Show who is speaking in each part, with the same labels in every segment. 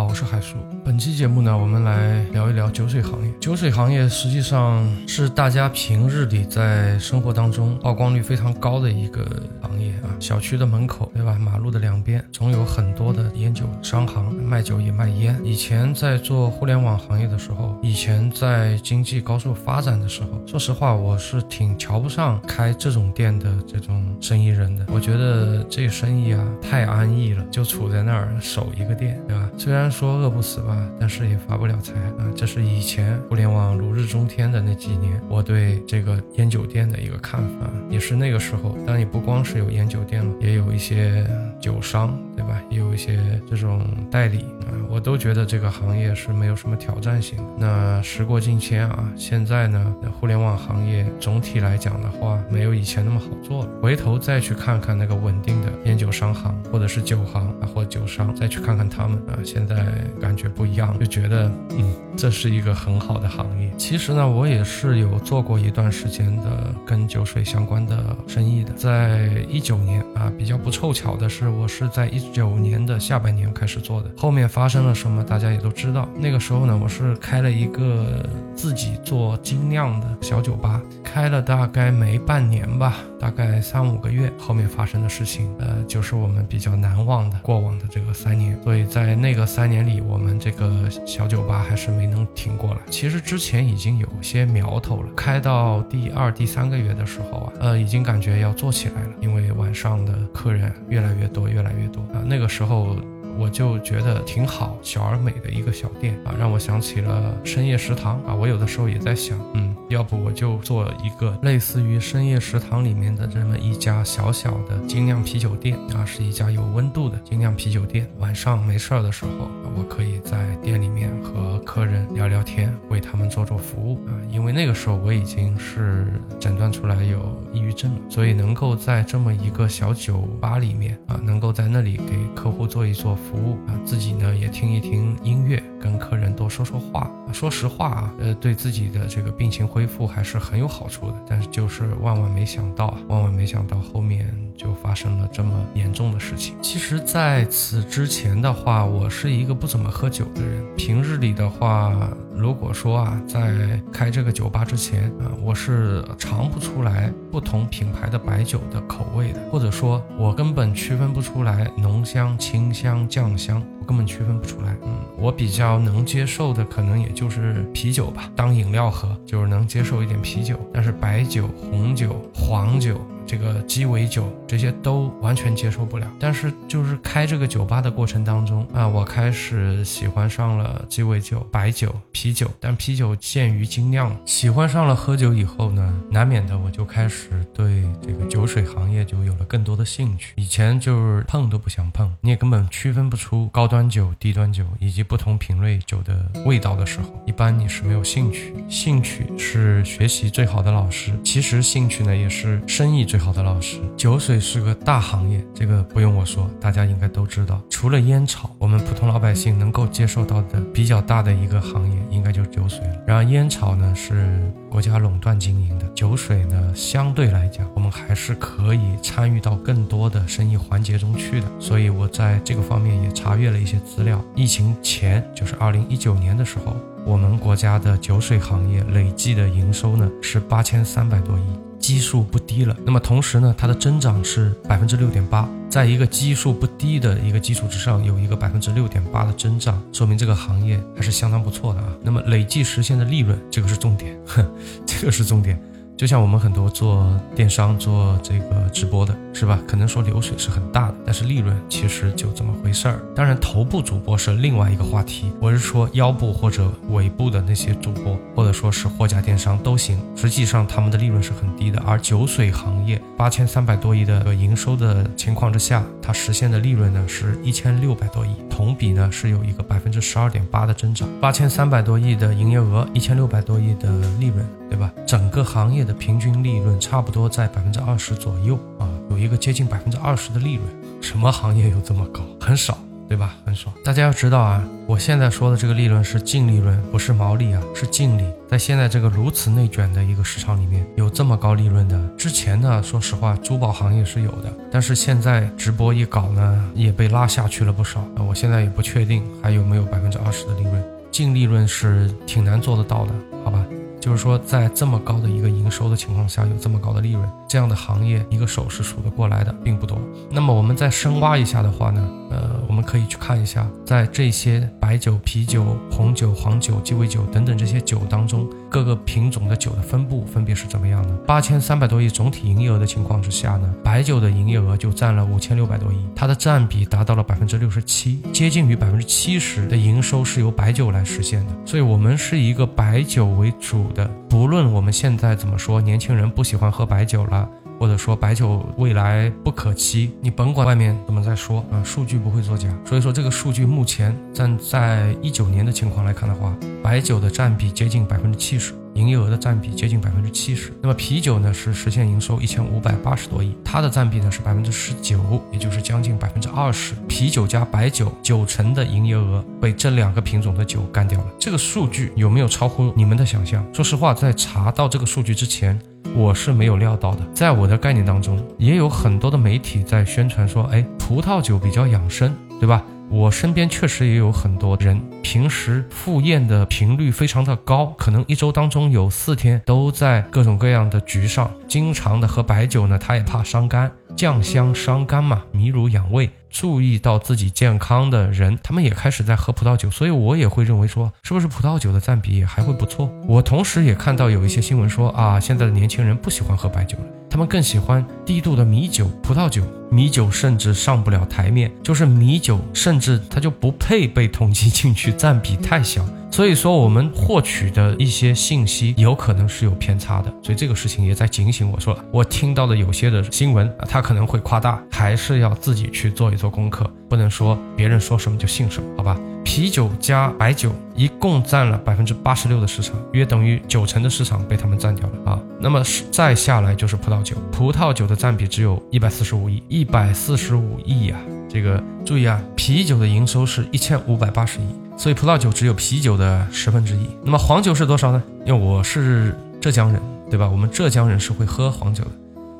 Speaker 1: 好，我是海叔。本期节目呢，我们来聊一聊酒水行业。酒水行业实际上是大家平日里在生活当中曝光率非常高的一个行业啊。小区的门口，对吧？马路的两边总有很多的烟酒商行，卖酒也卖烟。以前在做互联网行业的时候，以前在经济高速发展的时候，说实话，我是挺瞧不上开这种店的这种生意人的。我觉得这生意啊太安逸了，就处在那儿守一个店，对吧？虽然说饿不死吧，但是也发不了财啊。这是以前互联网如日中天的那几年，我对这个烟酒店的一个看法，也是那个时候。当然也不光是有烟酒店了，也有一些酒商，对吧？也有一些这种代理啊，我都觉得这个行业是没有什么挑战性的。那时过境迁啊，现在呢，互联网行业总体来讲的话，没有以前那么好做了。回头再去看看那个稳定的烟酒商行，或者是酒行啊，或酒商，再去看看他们啊，现在感觉不一样，就觉得嗯，这是一个很好的行业。其实呢，我也是有做过一段时间的跟酒水相关的生意的，在一九年啊，比较不凑巧的是，我是在一九年的下半年开始做的。后面发生了什么，大家也都知道。那个时候呢，我是开了一个自己做精酿的小酒吧，开了大概没半年吧，大概三五个月。后面发生的事情，呃，就是我们比较难忘的过往的这个三年。所以在那个三年里，我们这个小酒吧还是没能挺过来。其实之前已经有些苗头了，开到第二、第三个月的时候啊，呃，已经感觉要做起来了，因为晚上的客人越来越多，越来越多啊。那个时候。我就觉得挺好，小而美的一个小店啊，让我想起了深夜食堂啊。我有的时候也在想，嗯，要不我就做一个类似于深夜食堂里面的这么一家小小的精酿啤酒店啊，是一家有温度的精酿啤酒店。晚上没事儿的时候，我可以在店里面和客人聊聊天，为他们做做服务啊。因为那个时候我已经是诊断出来有抑郁症了，所以能够在这么一个小酒吧里面啊，能够在那里给客户做一做。服务啊，自己呢也听一听音乐，跟客人多说说话。说实话啊，呃，对自己的这个病情会恢复还是很有好处的。但是就是万万没想到啊，万万没想到后面就发生了这么严重的事情。其实在此之前的话，我是一个不怎么喝酒的人。平日里的话，如果说啊，在开这个酒吧之前啊，我是尝不出来不同品牌的白酒的口味的，或者说，我根本区分不出来浓香、清香、酱香。我根本区分不出来，嗯，我比较能接受的可能也就是啤酒吧，当饮料喝，就是能接受一点啤酒，但是白酒、红酒、黄酒。这个鸡尾酒这些都完全接受不了，但是就是开这个酒吧的过程当中啊，我开始喜欢上了鸡尾酒、白酒、啤酒，但啤酒限于精酿。喜欢上了喝酒以后呢，难免的我就开始对这个酒水行业就有了更多的兴趣。以前就是碰都不想碰，你也根本区分不出高端酒、低端酒以及不同品类酒的味道的时候，一般你是没有兴趣。兴趣是学习最好的老师，其实兴趣呢也是生意最。好的老师，酒水是个大行业，这个不用我说，大家应该都知道。除了烟草，我们普通老百姓能够接受到的比较大的一个行业，应该就是酒水了。然而烟草呢是国家垄断经营的，酒水呢相对来讲，我们还是可以参与到更多的生意环节中去的。所以我在这个方面也查阅了一些资料。疫情前，就是二零一九年的时候，我们国家的酒水行业累计的营收呢是八千三百多亿。基数不低了，那么同时呢，它的增长是百分之六点八，在一个基数不低的一个基础之上，有一个百分之六点八的增长，说明这个行业还是相当不错的啊。那么累计实现的利润，这个是重点，哼，这个是重点。就像我们很多做电商、做这个直播的，是吧？可能说流水是很大的，但是利润其实就这么回事儿。当然，头部主播是另外一个话题，我是说腰部或者尾部的那些主播，或者说是货架电商都行。实际上他们的利润是很低的。而酒水行业八千三百多亿的营收的情况之下，它实现的利润呢是一千六百多亿，同比呢是有一个百分之十二点八的增长。八千三百多亿的营业额，一千六百多亿的利润，对吧？整个行业的。平均利润差不多在百分之二十左右啊，有一个接近百分之二十的利润，什么行业有这么高？很少。对吧？很少。大家要知道啊，我现在说的这个利润是净利润，不是毛利啊，是净利。在现在这个如此内卷的一个市场里面，有这么高利润的，之前呢，说实话，珠宝行业是有的，但是现在直播一搞呢，也被拉下去了不少。我现在也不确定还有没有百分之二十的利润，净利润是挺难做得到的，好吧？就是说，在这么高的一个营收的情况下，有这么高的利润，这样的行业，一个手是数得过来的，并不多。那么我们再深挖一下的话呢，呃，我们可以去看一下，在这些白酒、啤酒、红酒、黄酒、鸡尾酒等等这些酒当中，各个品种的酒的分布分别是怎么样的？八千三百多亿总体营业额的情况之下呢，白酒的营业额就占了五千六百多亿，它的占比达到了百分之六十七，接近于百分之七十的营收是由白酒来实现的。所以，我们是一个白酒为主。的，不论我们现在怎么说，年轻人不喜欢喝白酒了，或者说白酒未来不可期，你甭管外面怎么在说啊，数据不会作假。所以说这个数据目前站在一九年的情况来看的话，白酒的占比接近百分之七十。营业额的占比接近百分之七十，那么啤酒呢是实现营收一千五百八十多亿，它的占比呢是百分之十九，也就是将近百分之二十。啤酒加白酒九成的营业额被这两个品种的酒干掉了，这个数据有没有超乎你们的想象？说实话，在查到这个数据之前，我是没有料到的。在我的概念当中，也有很多的媒体在宣传说，哎，葡萄酒比较养生，对吧？我身边确实也有很多人，平时赴宴的频率非常的高，可能一周当中有四天都在各种各样的局上，经常的喝白酒呢，他也怕伤肝，酱香伤肝嘛，迷乳养胃。注意到自己健康的人，他们也开始在喝葡萄酒，所以我也会认为说，是不是葡萄酒的占比也还会不错？我同时也看到有一些新闻说啊，现在的年轻人不喜欢喝白酒了，他们更喜欢低度的米酒、葡萄酒。米酒甚至上不了台面，就是米酒甚至它就不配被统计进去，占比太小。所以说，我们获取的一些信息有可能是有偏差的，所以这个事情也在警醒我说，我听到的有些的新闻啊，它可能会夸大，还是要自己去做一做功课，不能说别人说什么就信什么，好吧？啤酒加白酒一共占了百分之八十六的市场，约等于九成的市场被他们占掉了啊。那么再下来就是葡萄酒，葡萄酒的占比只有一百四十五亿，一百四十五亿呀。这个注意啊，啤酒的营收是一千五百八十亿。所以葡萄酒只有啤酒的十分之一，那么黄酒是多少呢？因为我是浙江人，对吧？我们浙江人是会喝黄酒的，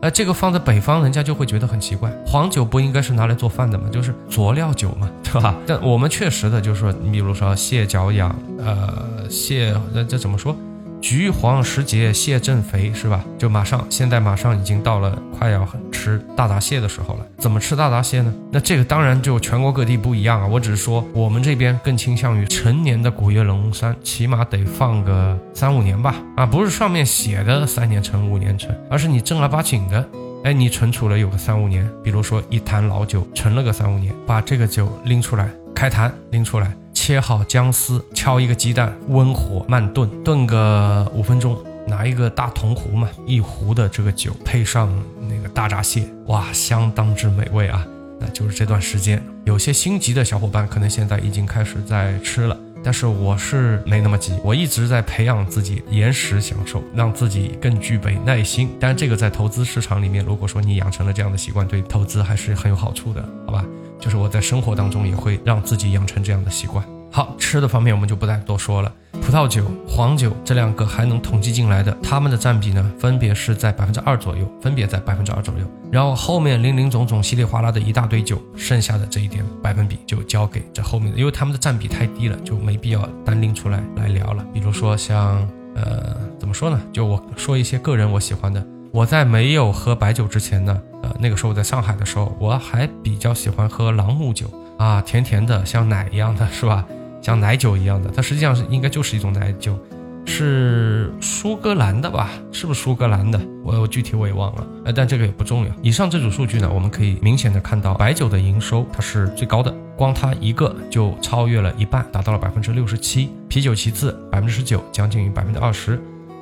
Speaker 1: 而这个放在北方，人家就会觉得很奇怪。黄酒不应该是拿来做饭的吗？就是佐料酒嘛，对吧？但我们确实的就是说，你比如说蟹脚痒，呃，蟹，那这怎么说？橘黄时节蟹正肥是吧？就马上现在马上已经到了快要吃大闸蟹的时候了。怎么吃大闸蟹呢？那这个当然就全国各地不一样啊。我只是说我们这边更倾向于成年的古越龙山，起码得放个三五年吧。啊，不是上面写的三年陈五年陈，而是你正儿八经的，哎，你存储了有个三五年。比如说一坛老酒陈了个三五年，把这个酒拎出来开坛，拎出来。切好姜丝，敲一个鸡蛋，温火慢炖，炖个五分钟。拿一个大铜壶嘛，一壶的这个酒，配上那个大闸蟹，哇，相当之美味啊！那就是这段时间，有些心急的小伙伴可能现在已经开始在吃了，但是我是没那么急，我一直在培养自己延时享受，让自己更具备耐心。但这个在投资市场里面，如果说你养成了这样的习惯，对投资还是很有好处的，好吧？就是我在生活当中也会让自己养成这样的习惯。好吃的方面我们就不再多说了。葡萄酒、黄酒这两个还能统计进来的，它们的占比呢，分别是在百分之二左右，分别在百分之二左右。然后后面零零总总、稀里哗啦的一大堆酒，剩下的这一点百分比就交给这后面的，因为他们的占比太低了，就没必要单拎出来来聊了。比如说像呃，怎么说呢？就我说一些个人我喜欢的。我在没有喝白酒之前呢，那个时候在上海的时候，我还比较喜欢喝朗姆酒啊，甜甜的，像奶一样的，是吧？像奶酒一样的，它实际上是应该就是一种奶酒，是苏格兰的吧？是不是苏格兰的？我我具体我也忘了，呃，但这个也不重要。以上这组数据呢，我们可以明显的看到，白酒的营收它是最高的，光它一个就超越了一半，达到了百分之六十七。啤酒其次，百分之十九，将近于百分之二十。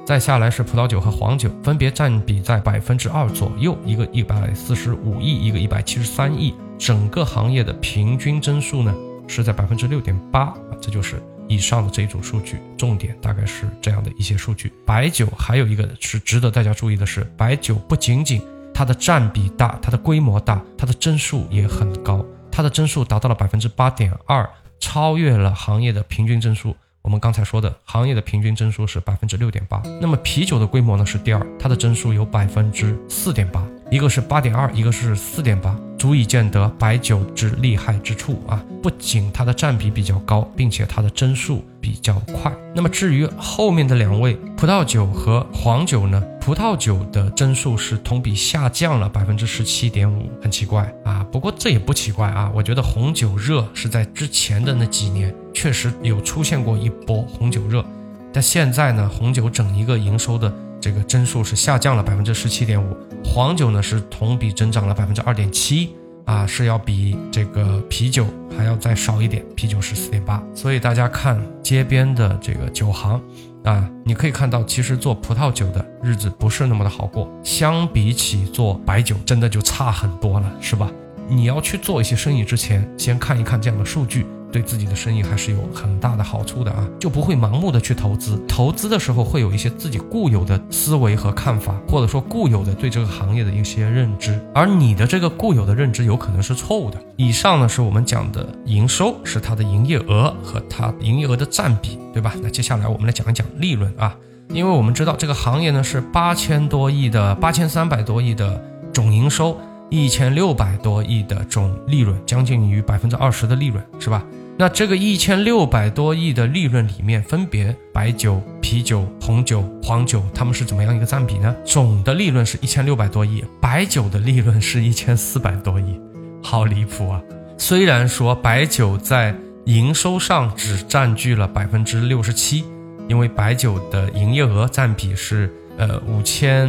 Speaker 1: 再下来是葡萄酒和黄酒，分别占比在百分之二左右，一个一百四十五亿，一个一百七十三亿。整个行业的平均增速呢是在百分之六点八，这就是以上的这一组数据，重点大概是这样的一些数据。白酒还有一个是值得大家注意的是，白酒不仅仅它的占比大，它的规模大，它的增速也很高。它的增速达到了百分之八点二，超越了行业的平均增速。我们刚才说的行业的平均增速是百分之六点八，那么啤酒的规模呢是第二，它的增速有百分之四点八，一个是八点二，一个是四点八，足以见得白酒之厉害之处啊！不仅它的占比比较高，并且它的增速比较快。那么至于后面的两位葡萄酒和黄酒呢？葡萄酒的增速是同比下降了百分之十七点五，很奇怪啊！不过这也不奇怪啊，我觉得红酒热是在之前的那几年。确实有出现过一波红酒热，但现在呢，红酒整一个营收的这个增速是下降了百分之十七点五，黄酒呢是同比增长了百分之二点七，啊，是要比这个啤酒还要再少一点，啤酒是四点八。所以大家看街边的这个酒行，啊，你可以看到，其实做葡萄酒的日子不是那么的好过，相比起做白酒，真的就差很多了，是吧？你要去做一些生意之前，先看一看这样的数据。对自己的生意还是有很大的好处的啊，就不会盲目的去投资。投资的时候会有一些自己固有的思维和看法，或者说固有的对这个行业的一些认知，而你的这个固有的认知有可能是错误的。以上呢是我们讲的营收，是它的营业额和它营业额的占比，对吧？那接下来我们来讲一讲利润啊，因为我们知道这个行业呢是八千多亿的八千三百多亿的总营收。一千六百多亿的总利润，将近于百分之二十的利润，是吧？那这个一千六百多亿的利润里面，分别白酒、啤酒、红酒、黄酒，他们是怎么样一个占比呢？总的利润是一千六百多亿，白酒的利润是一千四百多亿，好离谱啊！虽然说白酒在营收上只占据了百分之六十七，因为白酒的营业额占比是呃五千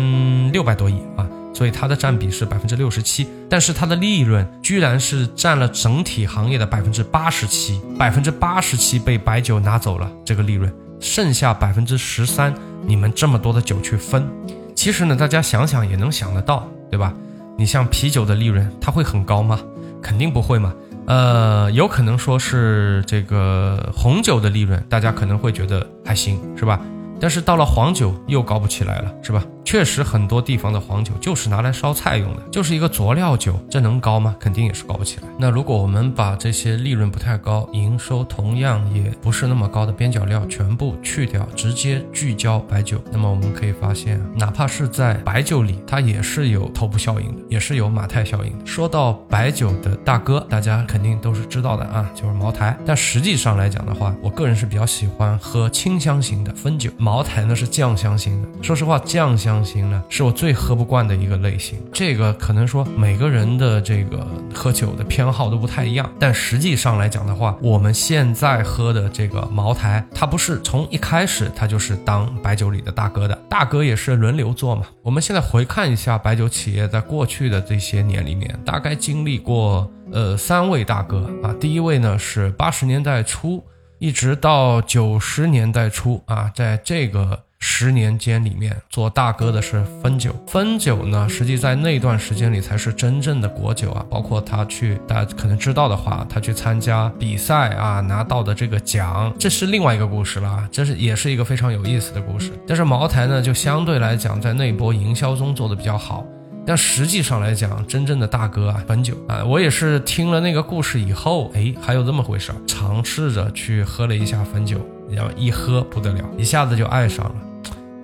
Speaker 1: 六百多亿啊。所以它的占比是百分之六十七，但是它的利润居然是占了整体行业的百分之八十七，百分之八十七被白酒拿走了这个利润，剩下百分之十三，你们这么多的酒去分，其实呢，大家想想也能想得到，对吧？你像啤酒的利润，它会很高吗？肯定不会嘛。呃，有可能说是这个红酒的利润，大家可能会觉得还行，是吧？但是到了黄酒又高不起来了，是吧？确实，很多地方的黄酒就是拿来烧菜用的，就是一个佐料酒，这能高吗？肯定也是高不起来。那如果我们把这些利润不太高、营收同样也不是那么高的边角料全部去掉，直接聚焦白酒，那么我们可以发现，哪怕是在白酒里，它也是有头部效应的，也是有马太效应的。说到白酒的大哥，大家肯定都是知道的啊，就是茅台。但实际上来讲的话，我个人是比较喜欢喝清香型的汾酒，茅台呢是酱香型的。说实话，酱香。型呢，是我最喝不惯的一个类型。这个可能说每个人的这个喝酒的偏好都不太一样，但实际上来讲的话，我们现在喝的这个茅台，它不是从一开始它就是当白酒里的大哥的，大哥也是轮流做嘛。我们现在回看一下白酒企业在过去的这些年里面，大概经历过呃三位大哥啊。第一位呢是八十年代初一直到九十年代初啊，在这个。十年间里面做大哥的是汾酒，汾酒呢，实际在那段时间里才是真正的国酒啊。包括他去，大家可能知道的话，他去参加比赛啊，拿到的这个奖，这是另外一个故事了，这是也是一个非常有意思的故事。但是茅台呢，就相对来讲在那波营销中做的比较好，但实际上来讲，真正的大哥啊，汾酒啊，我也是听了那个故事以后，哎，还有这么回事儿，尝试着去喝了一下汾酒，然后一喝不得了，一下子就爱上了。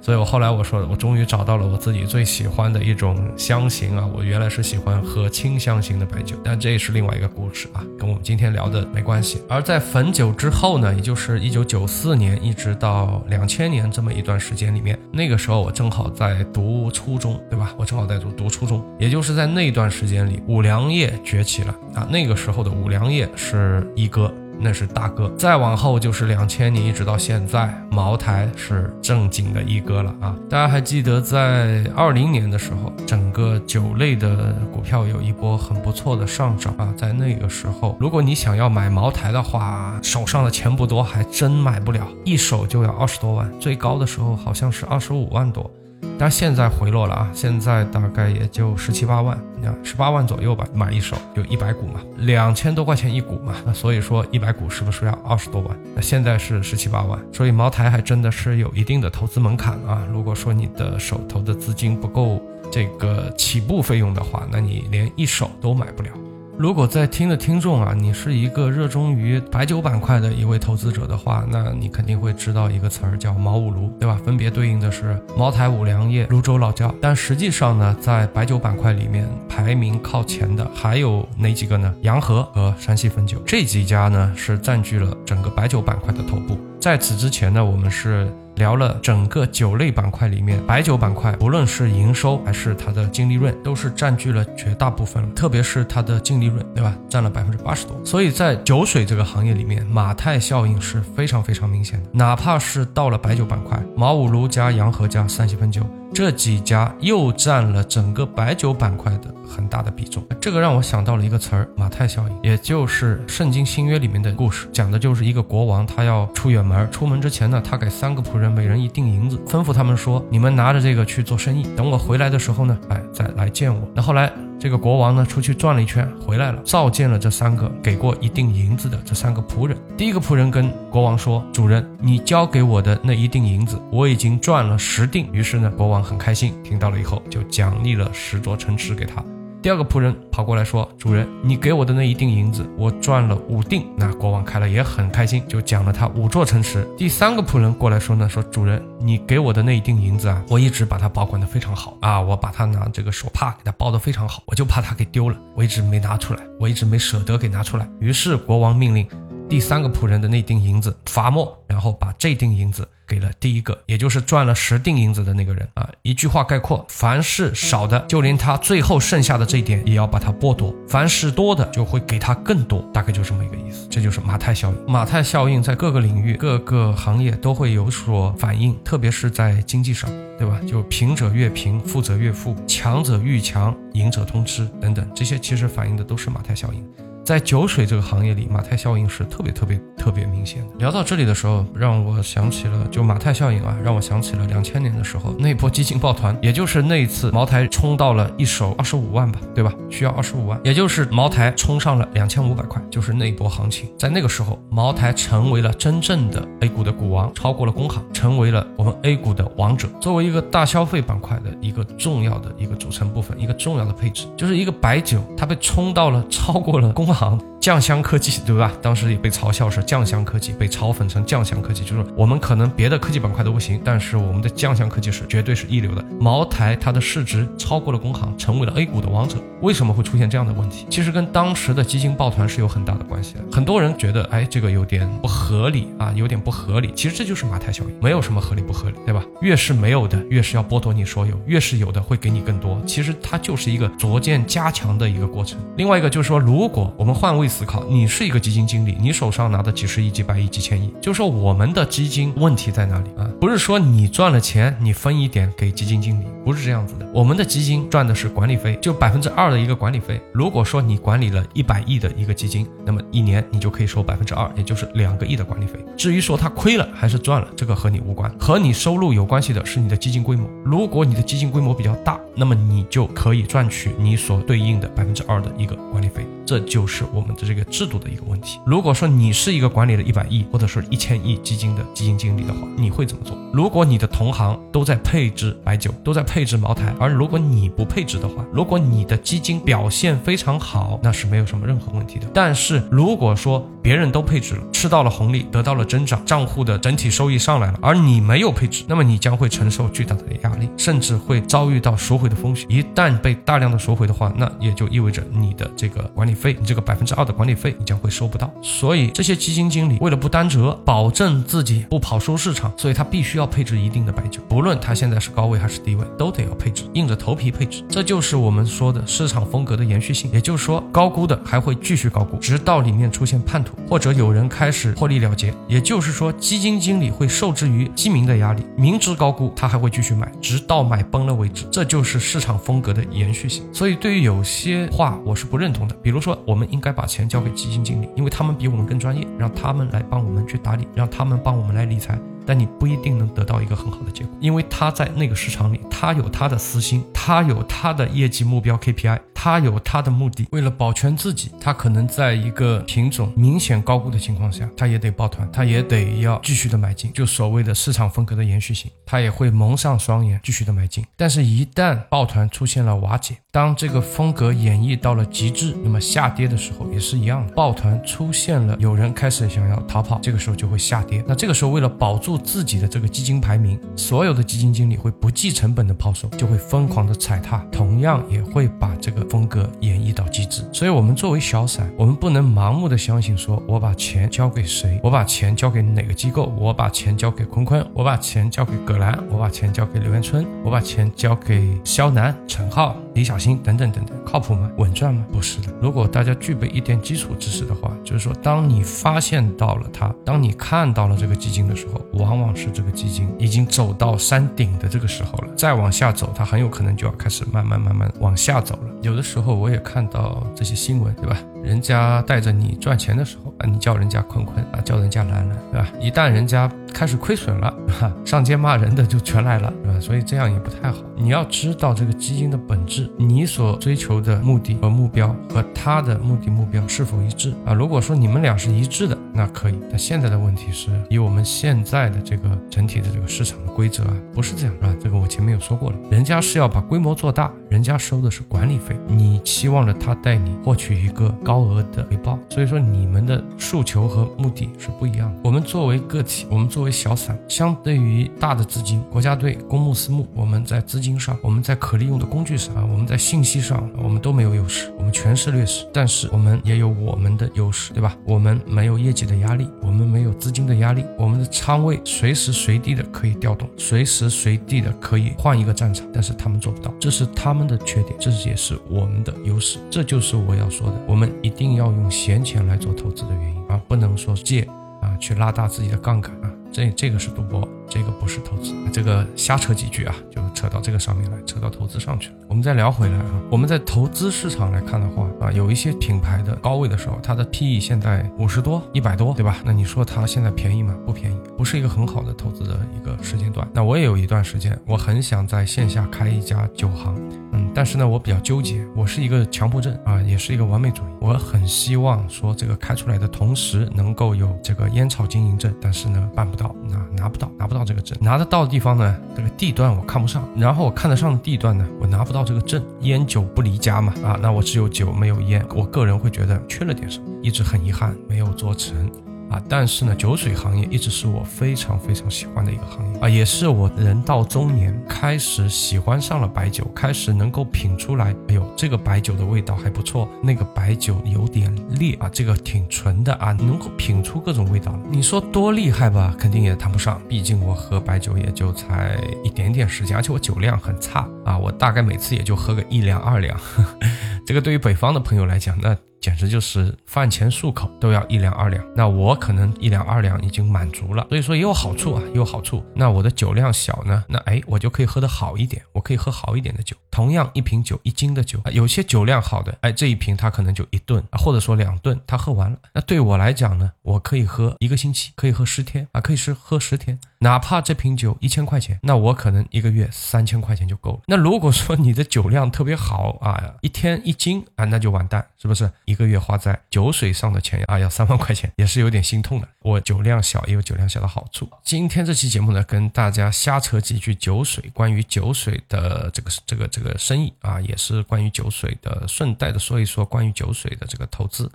Speaker 1: 所以我后来我说，我终于找到了我自己最喜欢的一种香型啊！我原来是喜欢喝清香型的白酒，但这也是另外一个故事啊，跟我们今天聊的没关系。而在汾酒之后呢，也就是一九九四年一直到两千年这么一段时间里面，那个时候我正好在读初中，对吧？我正好在读读初中，也就是在那段时间里，五粮液崛起了啊！那个时候的五粮液是一哥。那是大哥，再往后就是两千年一直到现在，茅台是正经的一哥了啊！大家还记得在二零年的时候，整个酒类的股票有一波很不错的上涨啊！在那个时候，如果你想要买茅台的话，手上的钱不多，还真买不了，一手就要二十多万，最高的时候好像是二十五万多。但现在回落了啊，现在大概也就十七八万，你看十八万左右吧，买一手就一百股嘛，两千多块钱一股嘛，那所以说一百股是不是要二十多万？那现在是十七八万，所以茅台还真的是有一定的投资门槛啊。如果说你的手头的资金不够这个起步费用的话，那你连一手都买不了。如果在听的听众啊，你是一个热衷于白酒板块的一位投资者的话，那你肯定会知道一个词儿叫茅五炉，对吧？分别对应的是茅台、五粮液、泸州老窖。但实际上呢，在白酒板块里面排名靠前的还有哪几个呢？洋河和山西汾酒这几家呢，是占据了整个白酒板块的头部。在此之前呢，我们是。聊了整个酒类板块里面，白酒板块不论是营收还是它的净利润，都是占据了绝大部分特别是它的净利润，对吧？占了百分之八十多。所以在酒水这个行业里面，马太效应是非常非常明显的。哪怕是到了白酒板块，茅五炉加洋河加山西汾酒。这几家又占了整个白酒板块的很大的比重，这个让我想到了一个词儿——马太效应，也就是《圣经新约》里面的故事，讲的就是一个国王，他要出远门，出门之前呢，他给三个仆人每人一锭银子，吩咐他们说：“你们拿着这个去做生意，等我回来的时候呢，哎，再来见我。”那后来。这个国王呢，出去转了一圈，回来了，召见了这三个给过一锭银子的这三个仆人。第一个仆人跟国王说：“主人，你交给我的那一锭银子，我已经赚了十锭。”于是呢，国王很开心，听到了以后就奖励了十座城池给他。第二个仆人跑过来说：“主人，你给我的那一锭银子，我赚了五锭。”那国王看了也很开心，就奖了他五座城池。第三个仆人过来说呢：“说主人，你给我的那一锭银子啊，我一直把它保管的非常好啊，我把它拿这个手帕给它包的非常好，我就怕它给丢了，我一直没拿出来，我一直没舍得给拿出来。”于是国王命令。第三个仆人的那锭银子罚没，然后把这锭银子给了第一个，也就是赚了十锭银子的那个人啊。一句话概括：凡是少的，就连他最后剩下的这一点也要把它剥夺；凡是多的，就会给他更多。大概就这么一个意思。这就是马太效应。马太效应在各个领域、各个行业都会有所反应，特别是在经济上，对吧？就贫者越贫，富者越富，强者愈强，赢者通吃等等，这些其实反映的都是马太效应。在酒水这个行业里，马太效应是特别特别特别明显的。聊到这里的时候，让我想起了就马太效应啊，让我想起了两千年的时候那波基金抱团，也就是那一次茅台冲到了一手二十五万吧，对吧？需要二十五万，也就是茅台冲上了两千五百块，就是那一波行情。在那个时候，茅台成为了真正的 A 股的股王，超过了工行，成为了我们 A 股的王者。作为一个大消费板块的一个重要的一个组成部分，一个重要的配置，就是一个白酒，它被冲到了超过了工。行好。酱香科技对吧？当时也被嘲笑是酱香科技，被嘲讽成酱香科技，就是我们可能别的科技板块都不行，但是我们的酱香科技是绝对是一流的。茅台它的市值超过了工行，成为了 A 股的王者。为什么会出现这样的问题？其实跟当时的基金抱团是有很大的关系的。很多人觉得，哎，这个有点不合理啊，有点不合理。其实这就是马太效应，没有什么合理不合理，对吧？越是没有的，越是要剥夺你所有；越是有的，会给你更多。其实它就是一个逐渐加强的一个过程。另外一个就是说，如果我们换位。思考，你是一个基金经理，你手上拿的几十亿、几百亿、几千亿，就说我们的基金问题在哪里啊？不是说你赚了钱，你分一点给基金经理，不是这样子的。我们的基金赚的是管理费，就百分之二的一个管理费。如果说你管理了一百亿的一个基金，那么一年你就可以收百分之二，也就是两个亿的管理费。至于说他亏了还是赚了，这个和你无关，和你收入有关系的是你的基金规模。如果你的基金规模比较大，那么你就可以赚取你所对应的百分之二的一个管理费。这就是我们这是一个制度的一个问题。如果说你是一个管理了一百亿或者是一千亿基金的基金经理的话，你会怎么做？如果你的同行都在配置白酒，都在配置茅台，而如果你不配置的话，如果你的基金表现非常好，那是没有什么任何问题的。但是如果说别人都配置了，吃到了红利，得到了增长，账户的整体收益上来了，而你没有配置，那么你将会承受巨大的压力，甚至会遭遇到赎回的风险。一旦被大量的赎回的话，那也就意味着你的这个管理。费，你这个百分之二的管理费，你将会收不到。所以这些基金经理为了不担责，保证自己不跑输市场，所以他必须要配置一定的白酒，不论他现在是高位还是低位，都得要配置，硬着头皮配置。这就是我们说的市场风格的延续性。也就是说，高估的还会继续高估，直到里面出现叛徒，或者有人开始获利了结。也就是说，基金经理会受制于基民的压力，明知高估，他还会继续买，直到买崩了为止。这就是市场风格的延续性。所以，对于有些话，我是不认同的，比如。说我们应该把钱交给基金经理，因为他们比我们更专业，让他们来帮我们去打理，让他们帮我们来理财。但你不一定能得到一个很好的结果，因为他在那个市场里，他有他的私心，他有他的业绩目标 KPI，他有他的目的。为了保全自己，他可能在一个品种明显高估的情况下，他也得抱团，他也得要继续的买进，就所谓的市场风格的延续性，他也会蒙上双眼继续的买进。但是，一旦抱团出现了瓦解，当这个风格演绎到了极致，那么下跌的时候也是一样的，抱团出现了，有人开始想要逃跑，这个时候就会下跌。那这个时候为了保住自己的这个基金排名，所有的基金经理会不计成本的抛售，就会疯狂的踩踏，同样也会把这个风格演绎到极致。所以，我们作为小散，我们不能盲目的相信说，我把钱交给谁，我把钱交给哪个机构，我把钱交给坤坤，我把钱交给葛兰，我把钱交给刘元春，我把钱交给肖楠、陈浩。李小新等等等等，靠谱吗？稳赚吗？不是的。如果大家具备一点基础知识的话，就是说，当你发现到了它，当你看到了这个基金的时候，往往往是这个基金已经走到山顶的这个时候了。再往下走，它很有可能就要开始慢慢慢慢往下走了。有的时候我也看到这些新闻，对吧？人家带着你赚钱的时候啊，你叫人家坤坤啊，叫人家兰兰，对吧？一旦人家开始亏损了，哈，上街骂人的就全来了，对吧？所以这样也不太好。你要知道这个基金的本质。你所追求的目的和目标和他的目的目标是否一致啊？如果说你们俩是一致的，那可以。但现在的问题是，以我们现在的这个整体的这个市场的规则啊，不是这样啊。这个我前面有说过了，人家是要把规模做大，人家收的是管理费，你期望着他带你获取一个高额的回报，所以说你们的诉求和目的是不一样的。我们作为个体，我们作为为小散，相对于大的资金、国家队、公募私募，我们在资金上，我们在可利用的工具上啊，我们。在信息上，我们都没有优势，我们全是劣势。但是我们也有我们的优势，对吧？我们没有业绩的压力，我们没有资金的压力，我们的仓位随时随地的可以调动，随时随地的可以换一个战场。但是他们做不到，这是他们的缺点，这也是我们的优势。这就是我要说的，我们一定要用闲钱来做投资的原因而，不能说借啊去拉大自己的杠杆。这这个是赌博，这个不是投资。这个瞎扯几句啊，就扯到这个上面来，扯到投资上去了。我们再聊回来啊，我们在投资市场来看的话啊，有一些品牌的高位的时候，它的 PE 现在五十多、一百多，对吧？那你说它现在便宜吗？不便宜，不是一个很好的投资的一个时间段。那我也有一段时间，我很想在线下开一家酒行，嗯，但是呢，我比较纠结，我是一个强迫症啊，也是一个完美主义，我很希望说这个开出来的同时能够有这个烟草经营证，但是呢，办不到。拿拿不到，拿不到这个证，拿得到的地方呢，这个地段我看不上，然后我看得上的地段呢，我拿不到这个证，烟酒不离家嘛，啊，那我只有酒没有烟，我个人会觉得缺了点什么，一直很遗憾没有做成。啊，但是呢，酒水行业一直是我非常非常喜欢的一个行业啊，也是我人到中年开始喜欢上了白酒，开始能够品出来，哎呦，这个白酒的味道还不错，那个白酒有点烈啊，这个挺纯的啊，能够品出各种味道。你说多厉害吧，肯定也谈不上，毕竟我喝白酒也就才一点点时间，而且我酒量很差啊，我大概每次也就喝个一两二两，这个对于北方的朋友来讲，那。简直就是饭前漱口都要一两二两，那我可能一两二两已经满足了，所以说也有好处啊，也有好处。那我的酒量小呢，那哎，我就可以喝得好一点，我可以喝好一点的酒。同样一瓶酒，一斤的酒，有些酒量好的，哎，这一瓶他可能就一顿啊，或者说两顿，他喝完了。那对我来讲呢，我可以喝一个星期，可以喝十天啊，可以是喝十天。哪怕这瓶酒一千块钱，那我可能一个月三千块钱就够了。那如果说你的酒量特别好啊，一天一斤啊，那就完蛋，是不是？一个月花在酒水上的钱啊，要三万块钱，也是有点心痛的。我酒量小也有酒量小的好处。今天这期节目呢，跟大家瞎扯几句酒水，关于酒水的这个这个这个生意啊，也是关于酒水的，顺带的说一说关于酒水的这个投资，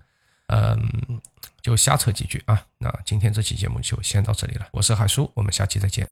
Speaker 1: 嗯。就瞎扯几句啊！那今天这期节目就先到这里了。我是海叔，我们下期再见。